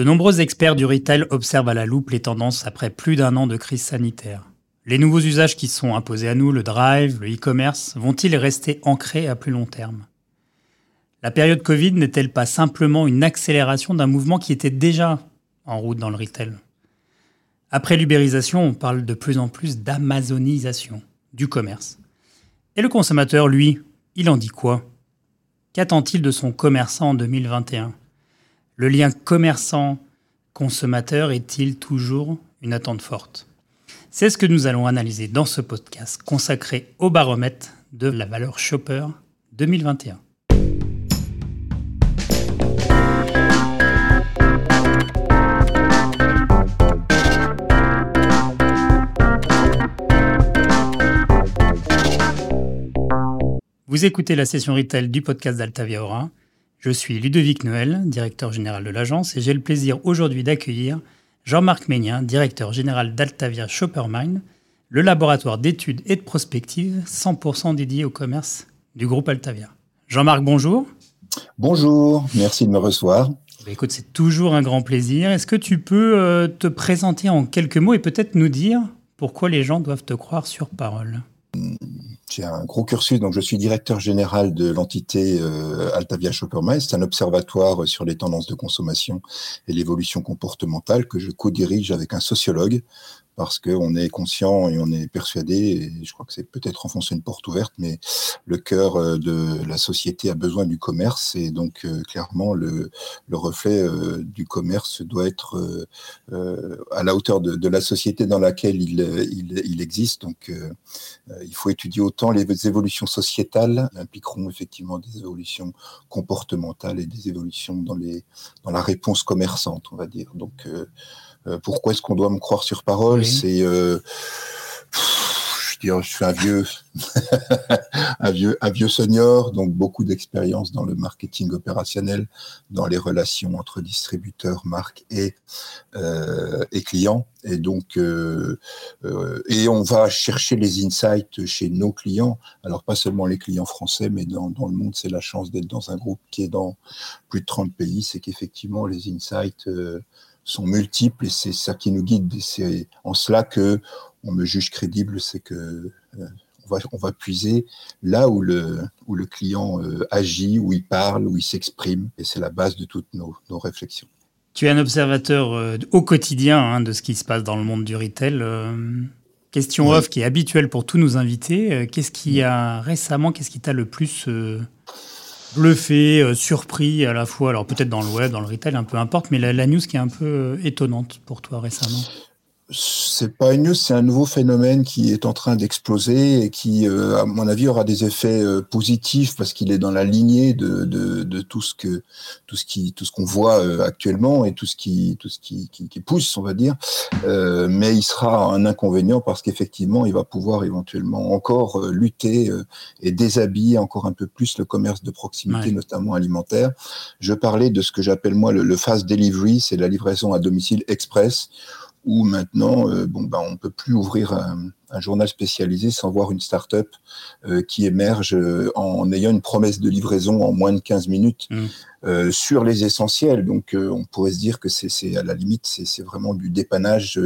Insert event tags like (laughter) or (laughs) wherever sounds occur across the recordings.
De nombreux experts du retail observent à la loupe les tendances après plus d'un an de crise sanitaire. Les nouveaux usages qui sont imposés à nous, le drive, le e-commerce, vont-ils rester ancrés à plus long terme? La période Covid n'est-elle pas simplement une accélération d'un mouvement qui était déjà en route dans le retail? Après l'ubérisation, on parle de plus en plus d'amazonisation du commerce. Et le consommateur, lui, il en dit quoi? Qu'attend-il de son commerçant en 2021 Le lien commerçant-consommateur est-il toujours une attente forte? C'est ce que nous allons analyser dans ce podcast consacré au baromètre de la valeur Shopper 2021. Vous écoutez la session retail du podcast d'Altavia Aura. Je suis Ludovic Noël, directeur général de l'agence, et j'ai le plaisir aujourd'hui d'accueillir Jean-Marc Ménien, directeur général d'Altavia Shoppermine, le laboratoire d'études et de prospective 100% dédié au commerce du groupe Altavia. Jean-Marc, bonjour. Bonjour, merci de me recevoir. Bah, écoute, c'est toujours un grand plaisir. Est-ce que tu peux euh, te présenter en quelques mots et peut-être nous dire pourquoi les gens doivent te croire sur parole? J'ai un gros cursus, donc je suis directeur général de l'entité euh, Altavia Shoppermine. C'est un observatoire sur les tendances de consommation et l'évolution comportementale que je co-dirige avec un sociologue parce qu'on est conscient et on est persuadé, et je crois que c'est peut-être enfoncer une porte ouverte, mais le cœur euh, de la société a besoin du commerce, et donc euh, clairement le, le reflet euh, du commerce doit être à la hauteur de, la société dans laquelle il, existe. Donc il faut étudier autant les évolutions sociétales impliqueront effectivement des évolutions comportementales et des évolutions dans, dans la réponse commerçante, on va dire. Donc pourquoi est-ce qu'on doit me croire sur parole C'est euh, je suis un vieux, (laughs) un vieux, un vieux senior, donc beaucoup d'expérience dans le marketing opérationnel, dans les relations entre distributeurs, marques et euh, et clients. Et donc, euh, euh, et on va chercher les insights chez nos clients. Alors pas seulement les clients français, mais dans, dans le monde, c'est la chance d'être dans un groupe qui est dans plus de 30 pays, c'est qu'effectivement les insights sont multiples et c'est ça qui nous guide. C'est en cela que on me juge crédible, c'est que euh, on, va, on va puiser là où le, où le client euh, agit, où il parle, où il s'exprime, et c'est la base de toutes nos, nos, réflexions. Tu es un observateur euh, au quotidien hein, de ce qui se passe dans le monde du retail. question off qui est habituelle pour tous nos invités. Qu'est-ce qui a récemment, qu'est-ce qui t'a le plus bluffé, euh, surpris à la fois, alors peut-être dans le web, dans le retail, un peu importe, mais la, la news qui est un peu euh, étonnante pour toi récemment c'est pas une news, c'est un nouveau phénomène qui est en train d'exploser et qui, euh, à mon avis, aura des effets euh, positifs parce qu'il est dans la lignée de, de, de, tout ce que tout ce qui tout ce qu'on voit euh, actuellement et tout ce qui tout ce qui, qui, qui pousse, on va dire. mais il sera un inconvénient parce qu'effectivement, il va pouvoir éventuellement encore lutter et déshabiller encore un peu plus le commerce de proximité, ouais. notamment alimentaire. Je parlais de ce que j'appelle moi le, le fast delivery, c'est la livraison à domicile express où maintenant, euh, bon, ben, on peut plus ouvrir un, journal spécialisé sans voir une start-up euh, qui émerge euh, en ayant une promesse de livraison en moins de 15 minutes. Mmh. Euh, sur les essentiels. Donc, on pourrait se dire que c'est à la limite, c'est vraiment du dépannage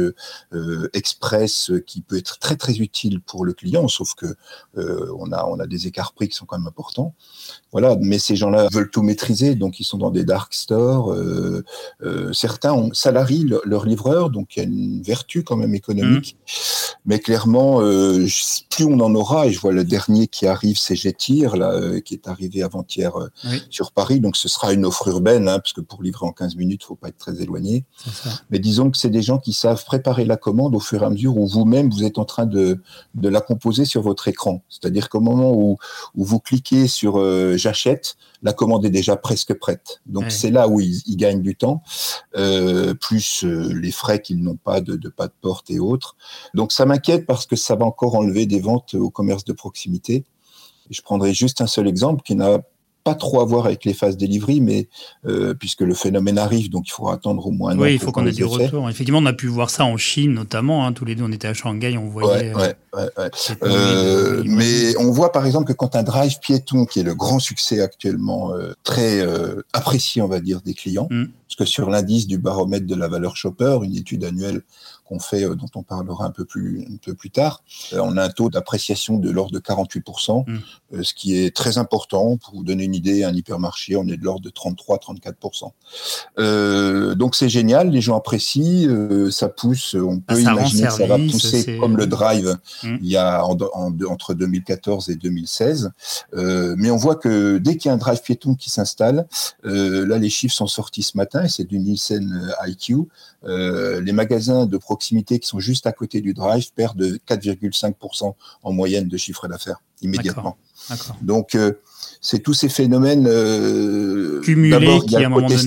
express qui peut être très très utile pour le client, sauf que on a on a des écarts prix qui sont quand même importants. Voilà, mais ces gens-là veulent tout maîtriser, donc ils sont dans des dark stores. certains ont, salarient leurs leur livreurs, donc il y a une vertu quand même économique. Mmh. Mais clairement, plus on en aura, et je vois le dernier qui arrive, c'est Jetir, là, qui est arrivé avant-hier oui. sur Paris, donc ce sera une offre urbaine, hein, parce que pour livrer en 15 minutes, il faut pas être très éloigné. Mais disons que c'est des gens qui savent préparer la commande au fur et à mesure où vous-même, vous êtes en train de, de la composer sur votre écran. C'est-à-dire qu'au moment où, où vous cliquez sur euh, j'achète, la commande est déjà presque prête. Donc c'est là où ils, ils, gagnent du temps, euh, plus euh, les frais qu'ils n'ont pas de, de pas de porte et autres. Donc ça m'inquiète parce que ça va encore enlever des ventes au commerce de proximité. Je prendrai juste un seul exemple qui n'a pas trop à voir avec les phases delivery, mais euh, puisque le phénomène arrive, donc il faudra attendre au moins un Oui, il faut qu'on ait du retour. Effectivement, on a pu voir ça en Chine notamment. Hein, tous les deux, on était à Shanghai, on voyait. Ouais, ouais, ouais, ouais. Euh, mais on voit par exemple que quand un drive piéton, qui est le grand succès actuellement, euh, très euh, apprécié, on va dire, des clients, mm Parce que sur l'indice du baromètre de la valeur shopper, une étude annuelle qu'on fait, euh, dont on parlera un peu plus, un peu plus tard, euh, on a un taux d'appréciation de l'ordre de 48%, mm. euh, ce qui est très important. Pour vous donner une idée, un hypermarché, on est de l'ordre de 33-34%. Euh, donc c'est génial, les gens apprécient, ça pousse, on peut ah, imaginer que ça va pousser comme le drive mm. il y a entre 2014 et 2016. Euh, mais on voit que dès qu'il y a un drive piéton qui s'installe, là les chiffres sont sortis ce matin et c'est du Nielsen IQ, euh, les magasins de proximité qui sont juste à côté du drive perdent 4,5% en moyenne de chiffre d'affaires immédiatement. Donc, euh, c'est tous ces phénomènes euh, cumulés qui, à un moment donné,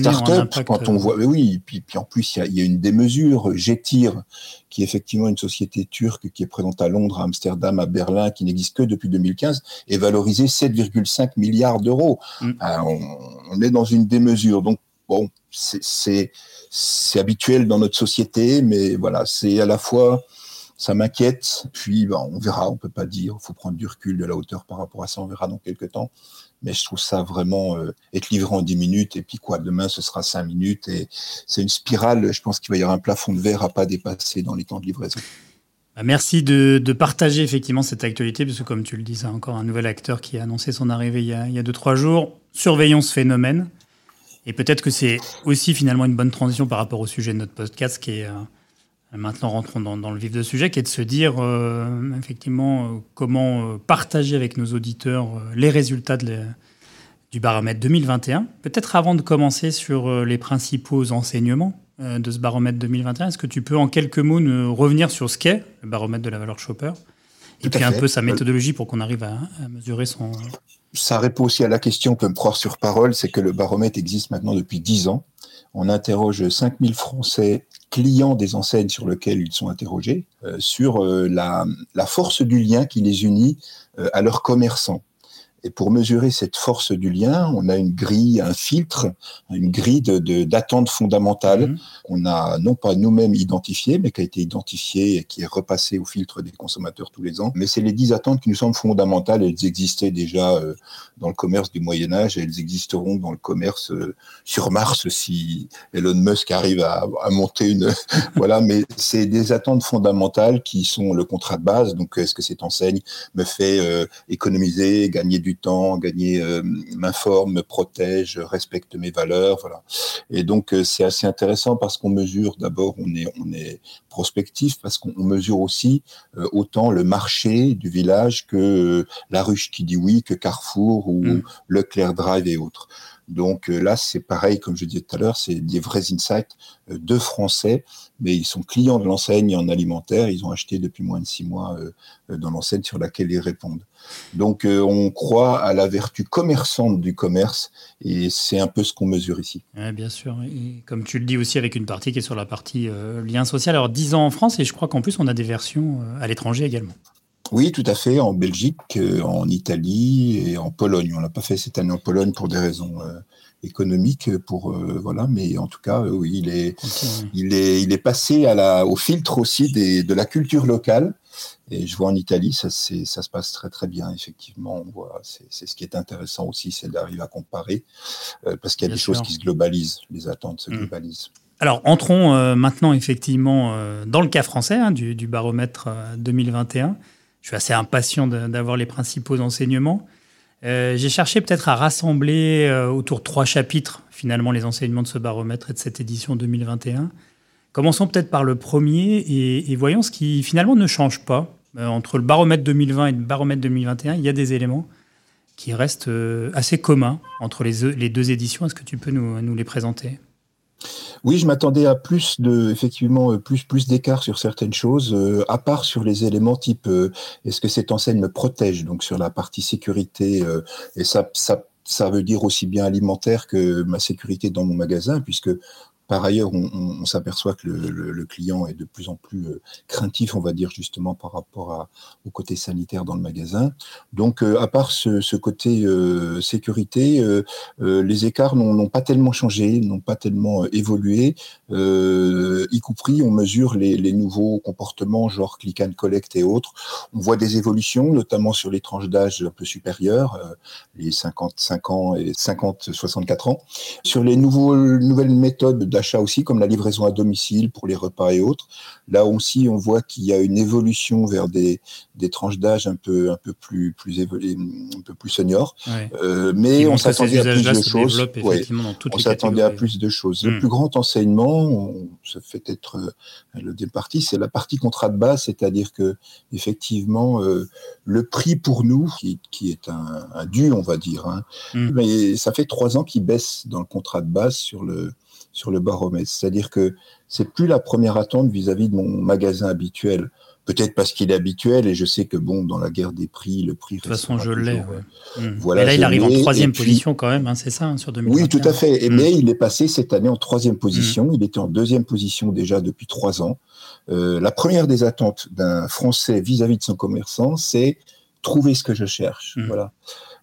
quand on voit, oui, puis, puis en plus, il y, a, une démesure. Getir, qui est effectivement une société turque qui est présente à Londres, à Amsterdam, à Berlin, qui n'existe que depuis 2015, est valorisée 7,5 milliards d'euros. Mm. on, est dans une démesure. Donc, bon, c'est habituel dans notre société, mais voilà, c'est à la fois ça m'inquiète. Puis bon, on verra, on peut pas dire, il faut prendre du recul, de la hauteur par rapport à ça, on verra dans quelques temps. Mais je trouve ça vraiment euh, être livré en 10 minutes et puis quoi, demain ce sera 5 minutes et c'est une spirale. Je pense qu'il va y avoir un plafond de verre à pas dépasser dans les temps de livraison. Bah, merci de, partager effectivement cette actualité, parce que comme tu le dis, c'est encore un nouvel acteur qui a annoncé son arrivée il y a 2-3 jours. Surveillons ce phénomène. Et peut-être que c'est aussi finalement une bonne transition par rapport au sujet de notre podcast, qui est euh, maintenant rentrons dans, le vif du sujet, qui est de se dire euh, effectivement euh, comment partager avec nos auditeurs les résultats du baromètre 2021. Peut-être avant de commencer sur les principaux enseignements de ce baromètre 2021, est-ce que tu peux en quelques mots nous revenir sur ce qu'est le baromètre de la valeur shopper et puis un peu sa méthodologie pour qu'on arrive à, à mesurer son, ça répond aussi à la question, on peut me croire sur parole, c'est que le baromètre existe maintenant depuis 10 ans. On interroge 5000 Français clients des enseignes sur lesquelles ils sont interrogés, euh, sur euh, la, la, force du lien qui les unit euh, à leurs commerçants. Et pour mesurer cette force du lien, on a une grille, un filtre, une grille d'attente de, fondamentale mhm. qu'on a non pas nous-mêmes identifié, mais qui a été identifiée et qui est repassée au filtre des consommateurs tous les ans. Mais c'est les dix attentes qui nous semblent fondamentales. Elles existaient déjà euh, dans le commerce du Moyen Âge et elles existeront dans le commerce euh, sur Mars si Elon Musk arrive à, à monter une... (laughs) voilà, mais c'est des attentes fondamentales qui sont le contrat de base. Donc, est-ce que cette enseigne me fait euh, économiser, gagner du du temps, gagner, euh, m'informe, me protège, respecte mes valeurs, voilà. Et donc euh, c'est assez intéressant parce qu'on mesure d'abord, on est, on est prospectif parce qu'on mesure aussi euh, autant le marché du village que la ruche qui dit oui, que Carrefour ou mm. Leclerc Drive et autres. Donc euh, là, c'est pareil, comme je disais tout à l'heure, c'est des vrais insights euh, de Français, mais ils sont clients de l'enseigne en alimentaire, ils ont acheté depuis moins de six mois euh, dans l'enseigne sur laquelle ils répondent. Donc on croit à la vertu commerçante du commerce, et c'est un peu ce qu'on mesure ici. bien sûr, comme tu le dis aussi avec une partie qui est sur la partie lien social. Alors 10 ans en France, et je crois qu'en plus on a des versions à l'étranger également. Oui, tout à fait, en Belgique, euh, en Italie et en Pologne. On l'a pas fait cette année en Pologne pour des raisons euh, économiques, pour euh, voilà, mais en tout cas, oui, il est, il est, il est passé à la, au filtre aussi des, de la culture locale. Et je vois en Italie, ça, ça se passe très très bien, effectivement. C'est ce qui est intéressant aussi, c'est d'arriver à comparer, parce qu'il y a des choses qui se globalisent, les attentes se mmh. globalisent. Alors, entrons maintenant effectivement dans le cas français hein, du, du, baromètre 2021 je suis assez impatient d'avoir les principaux enseignements. Euh, j'ai cherché peut-être à rassembler euh, autour de trois chapitres, finalement, les enseignements de ce baromètre et de cette édition 2021. Commençons peut-être par le premier et, voyons ce qui finalement ne change pas. Euh, entre le baromètre 2020 et le baromètre 2021, il y a des éléments qui restent assez communs entre les, deux éditions. Est-ce que tu peux nous les présenter? Oui, je m'attendais à plus de, effectivement, euh, plus, plus d'écart sur certaines choses, euh, à part sur les éléments type, euh, est-ce que cette enseigne me protège, donc sur la partie sécurité, et ça, ça, ça veut dire aussi bien alimentaire que ma sécurité dans mon magasin, puisque Par ailleurs, on, s'aperçoit que le, client est de plus en plus euh, craintif, on va dire justement par rapport au côté sanitaire dans le magasin. Donc, à part ce, côté sécurité, les écarts n'ont pas tellement changé, n'ont pas tellement évolué. y compris, on mesure les, nouveaux comportements, genre click and collect et autres. On voit des évolutions, notamment sur les tranches d'âge un peu supérieures, les 55 ans et 50-64 ans. Sur les nouvelles méthodes d'achat aussi, comme la livraison à domicile pour les repas et autres, là aussi, on voit qu'il y a une évolution vers des, des tranches d'âge un peu, un peu plus, plus évoluées, un peu plus seniors. Euh, mais on s'attendait à plus de choses. on s'attendait à plus de choses. Le hmm. plus grand enseignement, ça fait être euh, le partie, c'est la partie contrat de base, c'est-à-dire que effectivement, euh, le prix pour nous, qui, qui est un, un, dû, on va dire, hein, hmm. mais ça fait trois ans qu'il baisse dans le contrat de base sur le, sur le baromètre. C'est-à-dire que c'est plus la première attente vis-à-vis de mon magasin habituel. Peut-être parce qu'il est habituel et je sais que bon, dans la guerre des prix, le prix. De toute façon, je l'ai. Euh, hmm. Voilà, et là, il arrive en troisième position quand même, hein, c'est ça, hein, sur 2021. Oui, tout à fait. Hmm. Mais il est passé cette année en troisième position. Hmm. Il était en deuxième position déjà depuis trois ans. Euh, la première des attentes d'un Français vis-à-vis de son commerçant, c'est trouver ce que je cherche. Voilà.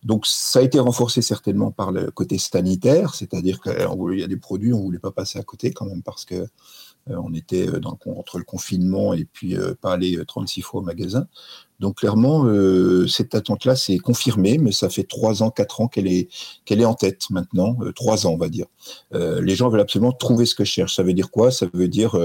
Donc ça a été renforcé certainement par le côté sanitaire, c'est-à-dire qu'il y a des produits, on ne voulait pas passer à côté quand même parce que euh, on était euh, entre le confinement et puis euh, pas aller 36 fois au magasin. Donc clairement, euh, cette attente-là s'est confirmée, mais ça fait trois ans, quatre ans qu'elle est qu'elle est en tête maintenant, euh, trois ans on va dire. Euh, les gens veulent absolument trouver ce que je cherche. Ça veut dire quoi? Ça veut dire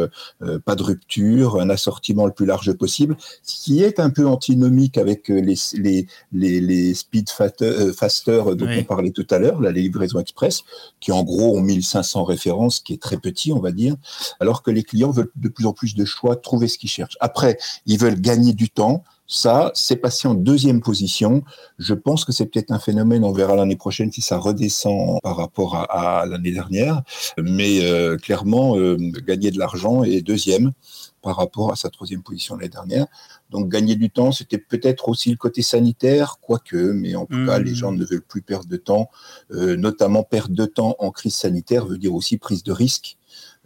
pas de rupture, un assortiment le plus large possible, ce qui est un peu antinomique avec les les les, les speed faster dont on parlait tout à l'heure, la livraison express, qui en gros ont 1500 références, qui est très petit on va dire, alors que les clients veulent de plus en plus de choix, trouver ce qu'ils cherchent. Après, ils veulent gagner du temps ça, c'est passé en deuxième position. Je pense que c'est peut-être un phénomène, on verra l'année prochaine si ça redescend par rapport à, l'année dernière. Mais euh, clairement, euh, gagner de l'argent est deuxième par rapport à sa troisième position l'année dernière. Donc gagner du temps, c'était peut-être aussi le côté sanitaire, quoique, mais en tout cas, les gens mmh. ne veulent plus perdre de temps, euh, notamment perdre de temps en crise sanitaire veut dire aussi prise de risque.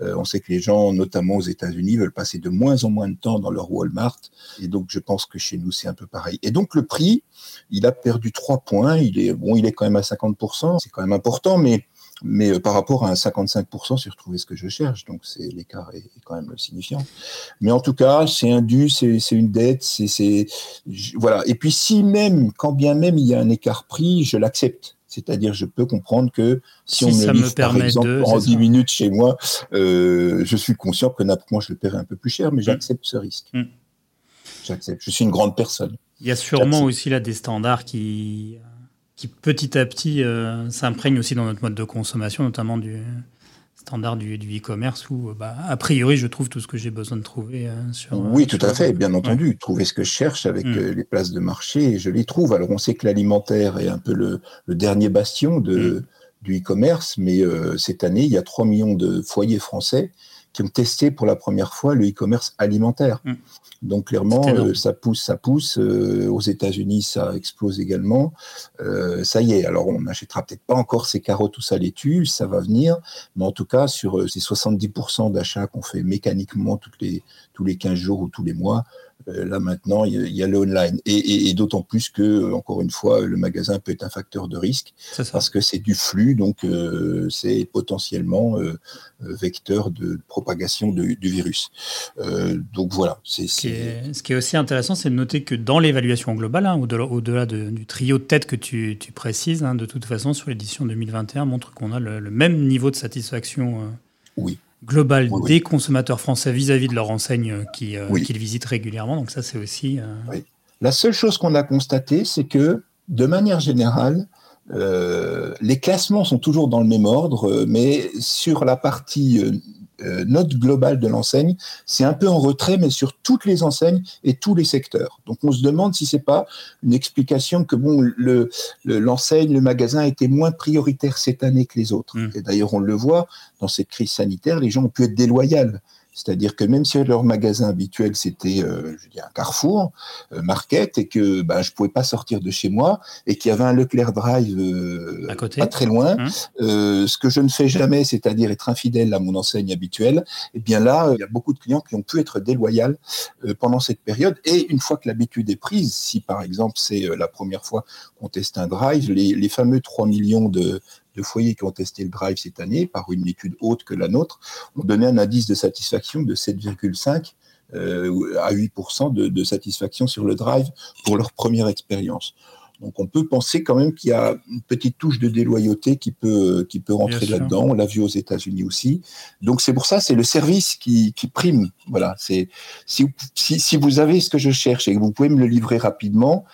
Euh, on sait que les gens, notamment aux États-Unis, veulent passer de moins en moins de temps dans leur Walmart. Et donc, je pense que chez nous, c'est un peu pareil. Et donc, le prix, il a perdu trois points. Il est, bon, il est quand même à 50%. C'est quand même important, mais mais euh, par rapport à un 55% sur trouver ce que je cherche, donc c'est l'écart est, quand même signifiant. Mais en tout cas, c'est un dû, c'est une dette, c'est voilà. Et puis si même, quand bien même il y a un écart prix, je l'accepte. C'est-à-dire, je peux comprendre que si, on me livre, par exemple, en 10 minutes chez moi, euh, je suis conscient que moi, je le paierai un peu plus cher, mais mm. j'accepte ce risque. Mm. J'accepte. Je suis une grande personne. Il y a sûrement aussi là des standards qui, qui petit à petit euh, s'imprègnent aussi dans notre mode de consommation, notamment du, standard du, e-commerce où, bah, a priori, je trouve tout ce que j'ai besoin de trouver euh, sur. Euh, oui, tout à fait, bien entendu. Trouver ce que je cherche avec mm. euh, les places de marché, je les trouve. Alors, on sait que l'alimentaire est un peu le, dernier bastion de, mm. du e-commerce, mais cette année, il y a 3 millions de foyers français qui ont testé pour la première fois le e-commerce alimentaire. Mm. Donc clairement, euh, ça pousse, ça pousse. Euh, aux États-Unis, ça explose également. Euh, ça y est. Alors on n'achètera peut-être pas encore ces carottes ou ça laitue, ça va venir. Mais en tout cas, sur ces 70% d'achats qu'on fait mécaniquement toutes les, tous les 15 jours ou tous les mois, là maintenant, il y, a le online. Et, d'autant plus que, encore une fois, le magasin peut être un facteur de risque parce que c'est du flux, donc euh, c'est potentiellement euh, vecteur de propagation du virus. donc voilà. C'est, Ce, qui est aussi intéressant, c'est de noter que dans l'évaluation globale, hein, au-delà, du trio de tête que tu, précises, hein, de toute façon, sur l'édition 2021, montre qu'on a le, même niveau de satisfaction. oui global des consommateurs français vis-à-vis de leur enseigne euh, euh, qu'ils visitent régulièrement. Donc ça, c'est aussi... Euh, La seule chose qu'on a constaté, c'est que, de manière générale, les classements sont toujours dans le même ordre, mais sur la partie euh, note globale de l'enseigne, c'est un peu en retrait, mais sur toutes les enseignes et tous les secteurs. Donc on se demande si c'est pas une explication que bon, le, l'enseigne, le, magasin était moins prioritaire cette année que les autres. Mm. Et d'ailleurs, on le voit dans cette crise sanitaire, les gens ont pu être déloyaux C'est-à-dire que même si leur magasin habituel c'était euh, je dis un Carrefour euh, Market et que ben je pouvais pas sortir de chez moi et qu'il y avait un Leclerc Drive euh, À côté. pas très loin, Hum. euh, ce que je ne fais jamais, c'est-à-dire être infidèle à mon enseigne habituelle, eh bien là, il y a beaucoup de clients qui ont pu être déloyaux euh, pendant cette période. Et une fois que l'habitude est prise, si par exemple c'est euh, la première fois qu'on teste un drive, les, les fameux 3 millions de, de foyers qui ont testé le drive cette année, par une étude haute que la nôtre, ont donné un indice de satisfaction de 7,5 euh, à 8% de, de satisfaction sur le drive pour leur première expérience. Donc on peut penser quand même qu'il y a une petite touche de déloyauté qui peut, qui peut rentrer là-dedans. On l'a vu aux États-Unis aussi. Donc c'est pour ça, c'est le service qui, qui prime. Voilà. C'est si, si, si vous avez ce que je cherche et que vous pouvez me le livrer rapidement,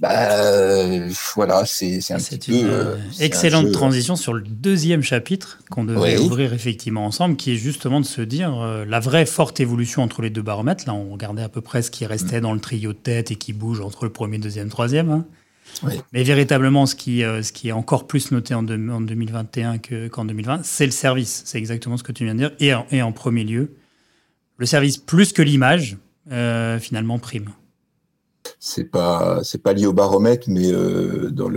bah, voilà, c'est un C'est petit une peu. euh, euh, un excellente transition sur le deuxième chapitre qu'on devait Oui. ouvrir effectivement ensemble, qui est justement de se dire euh, la vraie forte évolution entre les deux baromètres. Là, on regardait à peu près ce qui Mm. restait dans le trio de tête et qui bouge entre le premier, deuxième, troisième. hein. Oui. Mais véritablement, ce qui, euh, ce qui est encore plus noté en, en 2021 que- qu'en 2020, c'est le service. C'est exactement ce que tu viens de dire. Et en, et en premier lieu, le service plus que l'image, finalement, prime. C'est pas c'est pas lié au baromètre, mais euh, dans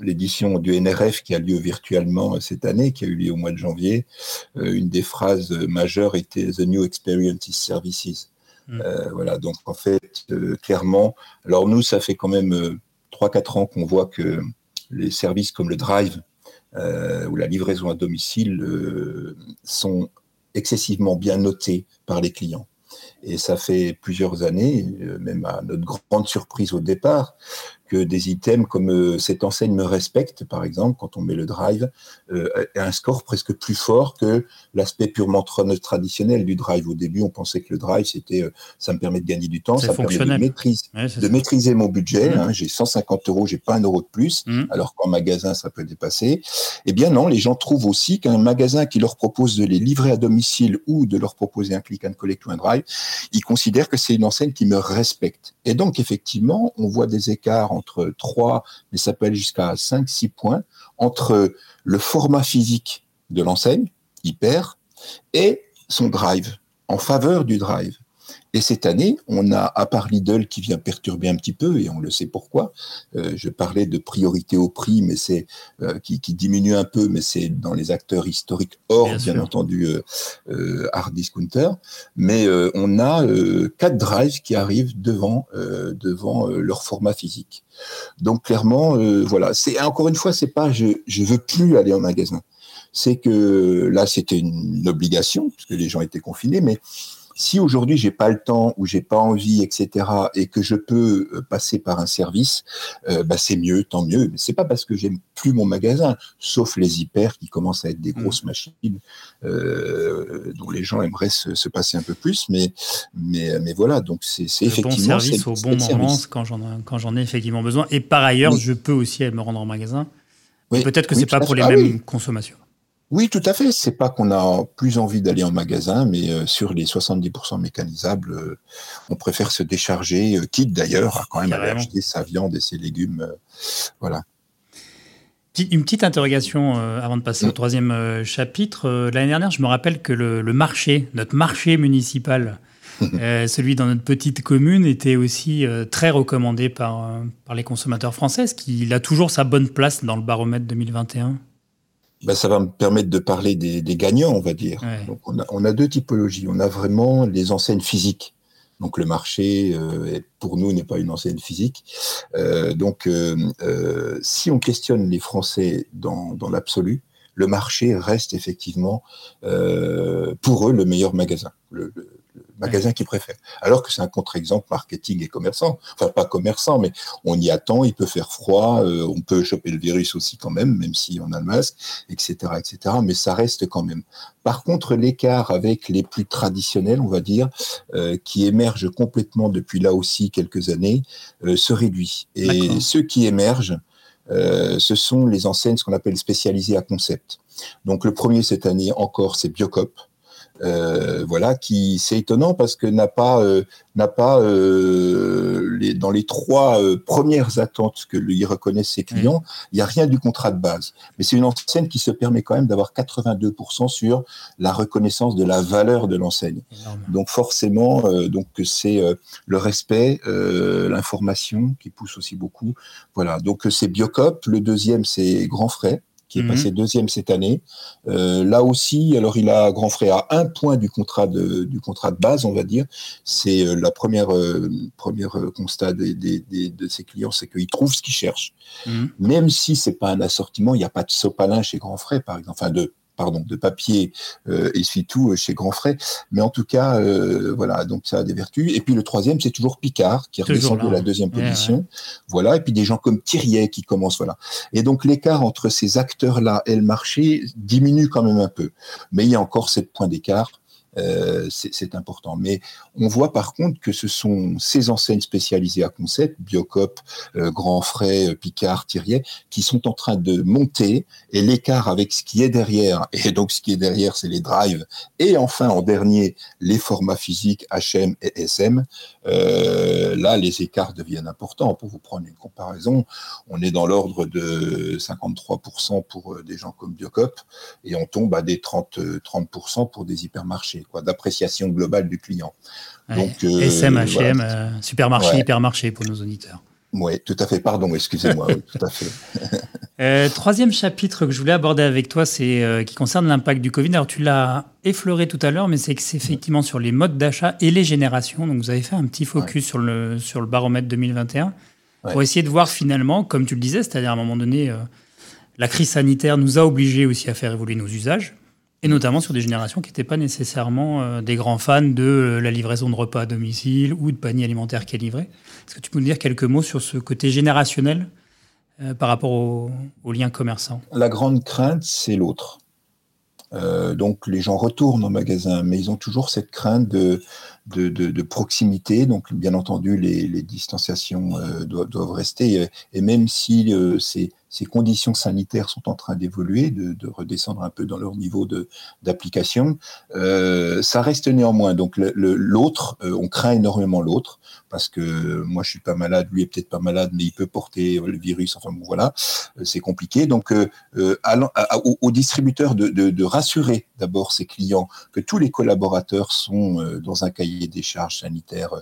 l'édition du NRF qui a lieu virtuellement euh, cette année, qui a eu lieu au mois de janvier, euh, une des phrases majeures était The New Experience is Services. Mm. Euh, voilà, donc en fait, clairement, alors nous, ça fait quand même euh, 3-4 ans qu'on voit que les services comme le Drive ou la livraison à domicile sont excessivement bien notés par les clients. Et ça fait plusieurs années, euh, même à notre grande surprise au départ, que des items comme euh, cette enseigne me respecte, par exemple, quand on met le drive, euh, a un score presque plus fort que l'aspect purement tra- traditionnel du drive. Au début, on pensait que le drive, c'était, euh, ça me permet de gagner du temps, ça me permet de maîtriser, Ouais, c'est de ça. maîtriser mon budget. Mhm. hein. j'ai 150 euros, j'ai pas un euro de plus, Mhm. alors qu'en magasin, ça peut dépasser. Eh bien non, les gens trouvent aussi qu'un magasin qui leur propose de les livrer à domicile ou de leur proposer un click and collect ou un drive, ils considèrent que c'est une enseigne qui me respecte. Et donc, effectivement, on voit des écarts entre 3, mais ça peut aller jusqu'à 5, 6 points, entre le format physique de l'enseigne, hyper, et son drive, en faveur du drive. Et cette année, on a, à part Lidl qui vient perturber un petit peu, et on le sait pourquoi, euh, je parlais de priorité au prix, mais c'est euh, qui, qui diminue un peu, mais c'est dans les acteurs historiques hors, Bien entendu, euh, euh, hard discounter. Mais on a quatre drives qui arrivent devant, devant leur format physique. Donc clairement, voilà. C'est encore une fois, c'est pas je je veux plus aller en magasin. C'est que là, c'était une obligation puisque les gens étaient confinés, mais si aujourd'hui j'ai pas le temps ou j'ai pas envie, etc., et que je peux euh, passer par un service, euh, bah c'est mieux, tant mieux. Mais c'est pas parce que j'aime plus mon magasin, sauf les hyper qui commencent à être des grosses machines euh, dont les gens aimeraient se, se passer un peu plus, mais mais mais voilà. Donc c'est Le bon effectivement service au bon moment quand j'en quand j'en ai effectivement besoin. Et par ailleurs, Oui. je peux aussi me rendre en magasin. Oui, Peut-être que oui, c'est pas pour les Ah mêmes consommations. Oui, tout à fait. C'est pas qu'on a plus envie d'aller en magasin, mais euh, sur les 70% mécanisables, euh, on préfère se décharger, euh, quitte d'ailleurs à quand même aller acheter sa viande et ses légumes. euh, voilà. Une petite interrogation avant de passer au Mm. troisième chapitre. L'année dernière, je me rappelle que le, le marché, notre marché municipal, euh, celui dans notre petite commune, était aussi euh, très recommandé par, euh, par les consommateurs français. Est-ce qu'il a toujours sa bonne place dans le baromètre 2021 Ben, ça va me permettre de parler des, des gagnants, on va dire. Ouais. Donc, on, a, on a deux typologies. On a vraiment les enseignes physiques. Donc le marché, euh, pour nous, n'est pas une enseigne physique. Euh, donc, euh, euh, si on questionne les Français dans, dans l'absolu, le marché reste effectivement euh, pour eux le meilleur magasin, le, le- magasin qu'ils préfèrent. Alors que c'est un contre-exemple marketing et commerçant. Enfin, pas commerçant, mais on y attend, il peut faire froid, euh, on peut choper le virus aussi quand même, même si on a le masque, etc., etc. Mais ça reste quand même. Par contre, l'écart avec les plus traditionnels, on va dire, euh, qui émergent complètement depuis là aussi quelques années, euh, se réduit. Et ceux qui émergent, euh, ce sont les enseignes, ce qu'on appelle spécialisées à concept. Donc le premier cette année encore, c'est Biocop. Euh, voilà, qui c'est étonnant parce que n'a pas euh, n'a pas euh, les, dans les trois premières attentes que lui reconnaissent ses clients, il n'y a rien du contrat de base. Mais c'est une enseigne qui se permet quand même d'avoir 82% sur la reconnaissance de la valeur de l'enseigne. Donc forcément, donc c'est le respect, l'information qui pousse aussi beaucoup. Voilà. Donc c'est Biocop. Le deuxième c'est Grand Frais qui est mhm. passé deuxième cette année. Euh, là aussi, alors il a grand frère à un point du contrat de, du contrat de base, on va dire. C'est euh, la première, euh, première constat des, de ses clients, c'est qu'ils trouvent ce qu'ils cherchent. Mhm. Même si c'est pas un assortiment, il n'y a pas de sopalin chez grand frère, par exemple, enfin de pardon, de papier euh, essuie-tout euh, chez Grand Frais. Mais en tout cas, euh, voilà, donc ça a des vertus. Et puis le troisième, c'est toujours Picard, qui est redescendu à la deuxième position. Voilà, et puis des gens comme Thiriet qui commencent, voilà. Et donc l'écart entre ces acteurs-là et le marché diminue quand même un peu. Mais il y a encore sept points d'écart. Euh, c'est important. Mais on voit par contre que ce sont ces enseignes spécialisées à concept, Biocop, euh, Grand Frais, euh, Picard, Thirier, qui sont en train de monter et l'écart avec ce qui est derrière, (laughs) et donc ce qui est derrière, c'est les drives, et enfin en dernier, les formats physiques HM et SM, là, les écarts deviennent importants. Pour vous prendre une comparaison, on est dans l'ordre de 53% pour des gens comme Biocop, et on tombe à des 30, 30% pour des hypermarchés d'appréciation globale du client. Donc, SM, HM, supermarché, hypermarché pour nos auditeurs. Oui, tout à fait. Pardon, excusez-moi. (laughs) tout à fait. Euh, troisième chapitre que je voulais aborder avec toi, c'est euh, qui concerne l'impact du Covid. Alors, tu l'as effleuré tout à l'heure, mais c'est que c'est effectivement sur les modes d'achat et les générations. Donc, vous avez fait un petit focus sur, le, sur le baromètre 2021 pour essayer de voir finalement, comme tu le disais, c'est-à-dire à un moment donné, euh, la crise sanitaire nous a obligés aussi à faire évoluer nos usages et notamment sur des générations qui n'étaient pas nécessairement euh, des grands fans de euh, la livraison de repas à domicile ou de panier alimentaire qui est livré. Est-ce que tu peux nous dire quelques mots sur ce côté générationnel euh, par rapport aux au liens commerçants La grande crainte, c'est l'autre. donc les gens retournent au magasin, mais ils ont toujours cette crainte de, de, proximité. Donc bien entendu, les, distanciations doivent, rester. Et, même si c'est ces conditions sanitaires sont en train d'évoluer, de, redescendre un peu dans leur niveau d'application. Euh, ça reste néanmoins. Donc l'autre, euh, on craint énormément l'autre parce que moi je suis pas malade, lui est peut-être pas malade, mais il peut porter le virus. Enfin bon, voilà, euh, c'est compliqué. Donc aux, distributeurs de, rassurer d'abord ses clients que tous les collaborateurs sont dans un cahier des charges sanitaires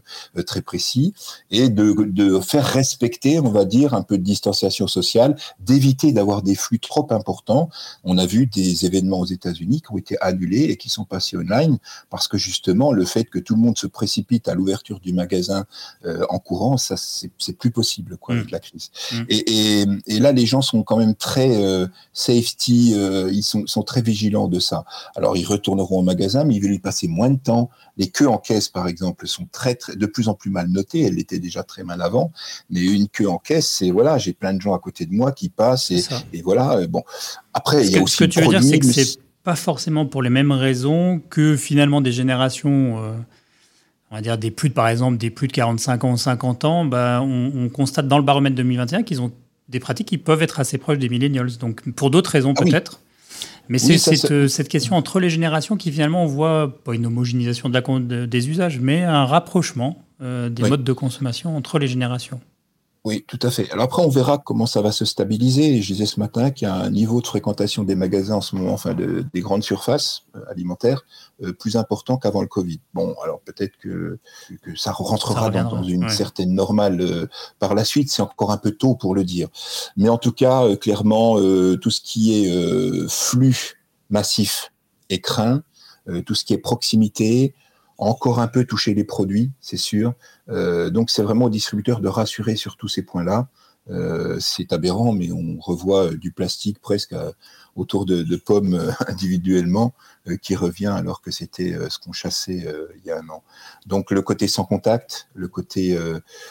très précis et de, de faire respecter, on va dire, un peu de distanciation sociale d'éviter d'avoir des flux trop importants. On a vu des événements aux États-Unis qui ont été annulés et qui sont passés online parce que justement le fait que tout le monde se précipite à l'ouverture du magasin euh, en courant, ça c'est plus possible quoi, avec mm. la crise. Mm. Et, et, là les gens sont quand même très euh, safety, euh, ils sont, sont, très vigilants de ça. Alors ils retourneront au magasin, mais ils veulent y passer moins de temps. Les queues en caisse par exemple sont très, très de plus en plus mal notées. Elles étaient déjà très mal avant, mais une queue en caisse, c'est voilà, j'ai plein de gens à côté de moi qui passe et, et voilà. Euh, bon, après, il y a aussi ce que tu veux dire, c'est que c'est pas forcément pour les mêmes raisons que finalement des générations. Euh, on va dire des plus de, par exemple, des plus de 45 ans ou 50 ans, bah, on, constate dans le baromètre 2021 qu'ils ont des pratiques qui peuvent être assez proches des millennials. Donc, pour d'autres raisons ah peut-être. Mais c'est cette, cette, question entre les générations qui finalement on voit pas une homogénéisation de la, des usages, mais un rapprochement euh, des modes de consommation entre les générations. Oui, tout à fait. Alors après, on verra comment ça va se stabiliser. Je disais ce matin qu'il y a un niveau de fréquentation des magasins en ce moment, enfin des grandes surfaces euh, alimentaires, euh, plus important qu'avant le Covid. Bon, alors peut-être que, que ça rentrera dans, une certaine normale euh, par la suite. C'est encore un peu tôt pour le dire. Mais en tout cas, clairement, tout ce qui est flux massif est craint. tout ce qui est proximité, encore un peu toucher les produits, c'est sûr. Euh, donc c'est vraiment au distributeur de rassurer sur tous ces points-là. Euh, c'est aberrant, mais on revoit euh, du plastique presque autour de, pommes (laughs) individuellement qui revient alors que c'était ce qu'on chassait il y a un an. Donc le côté sans contact, le côté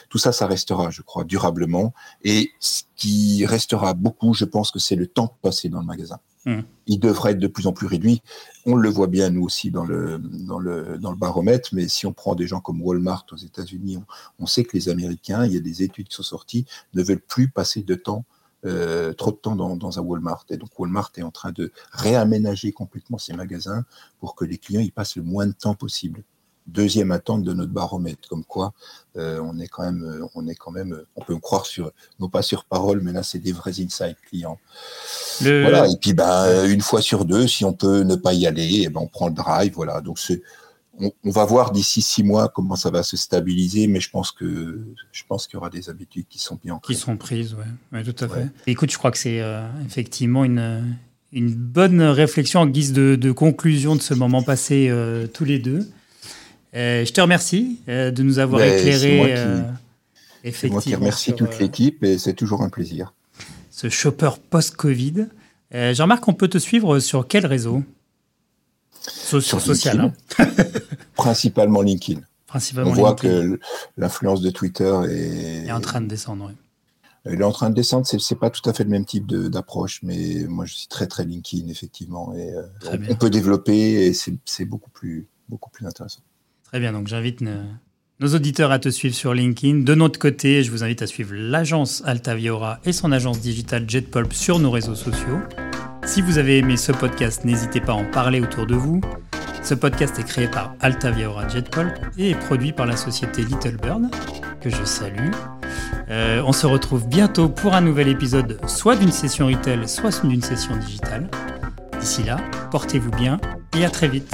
tout ça, ça restera, je crois, durablement. Et ce qui restera beaucoup, je pense que c'est le temps passé dans le magasin. Mmh. Il devrait être de plus en plus réduit. On le voit bien, nous aussi, dans le, dans le, dans le baromètre, mais si on prend des gens comme Walmart aux États-Unis, on, sait que les Américains, il y a des études qui sont sorties, ne veulent plus passer de temps euh, trop de temps dans, un Walmart. Et donc Walmart est en train de réaménager complètement ses magasins pour que les clients y passent le moins de temps possible. Deuxième attente de notre baromètre, comme quoi euh, on est quand même, euh, on est quand même, on peut me croire sur, non pas sur parole, mais là c'est des vrais insights clients. Voilà. Et puis ben une fois sur deux, si on peut ne pas y aller, eh ben on prend le drive. Voilà. Donc on, va voir d'ici six mois comment ça va se stabiliser, mais je pense que je pense qu'il y aura des habitudes qui sont bien Qui sont prises, oui, tout à fait. Écoute, je crois que c'est euh, effectivement une, une bonne réflexion en guise de, conclusion de ce moment passé euh, tous les deux. Euh, je te remercie de nous avoir éclairé. effectivement. Moi qui remercie toute l'équipe et c'est toujours un plaisir. Ce shopper post-Covid. Jean-Marc, on peut te suivre sur quel réseau? Sur social. Hein. (laughs) Principalement LinkedIn. Principalement On voit que l'influence de Twitter est... est en train de descendre. Oui. Elle est en train de descendre, c'est pas tout à fait le même type d'approche, mais moi je suis très très LinkedIn effectivement, et euh, on, peut développer et c'est beaucoup plus beaucoup plus intéressant. Très bien, donc j'invite nos auditeurs à te suivre sur LinkedIn. De notre côté, je vous invite à suivre l'agence Altaviora et son agence digitale JetPulp sur nos réseaux sociaux. Si vous avez aimé ce podcast, n'hésitez pas à en parler autour de vous. Ce podcast est créé par Altaviaora Jetpulp et est produit par la société Little Bird, que je salue. Euh, on se retrouve bientôt pour un nouvel épisode, soit d'une session retail, soit d'une session digitale. D'ici là, portez-vous bien et à très vite.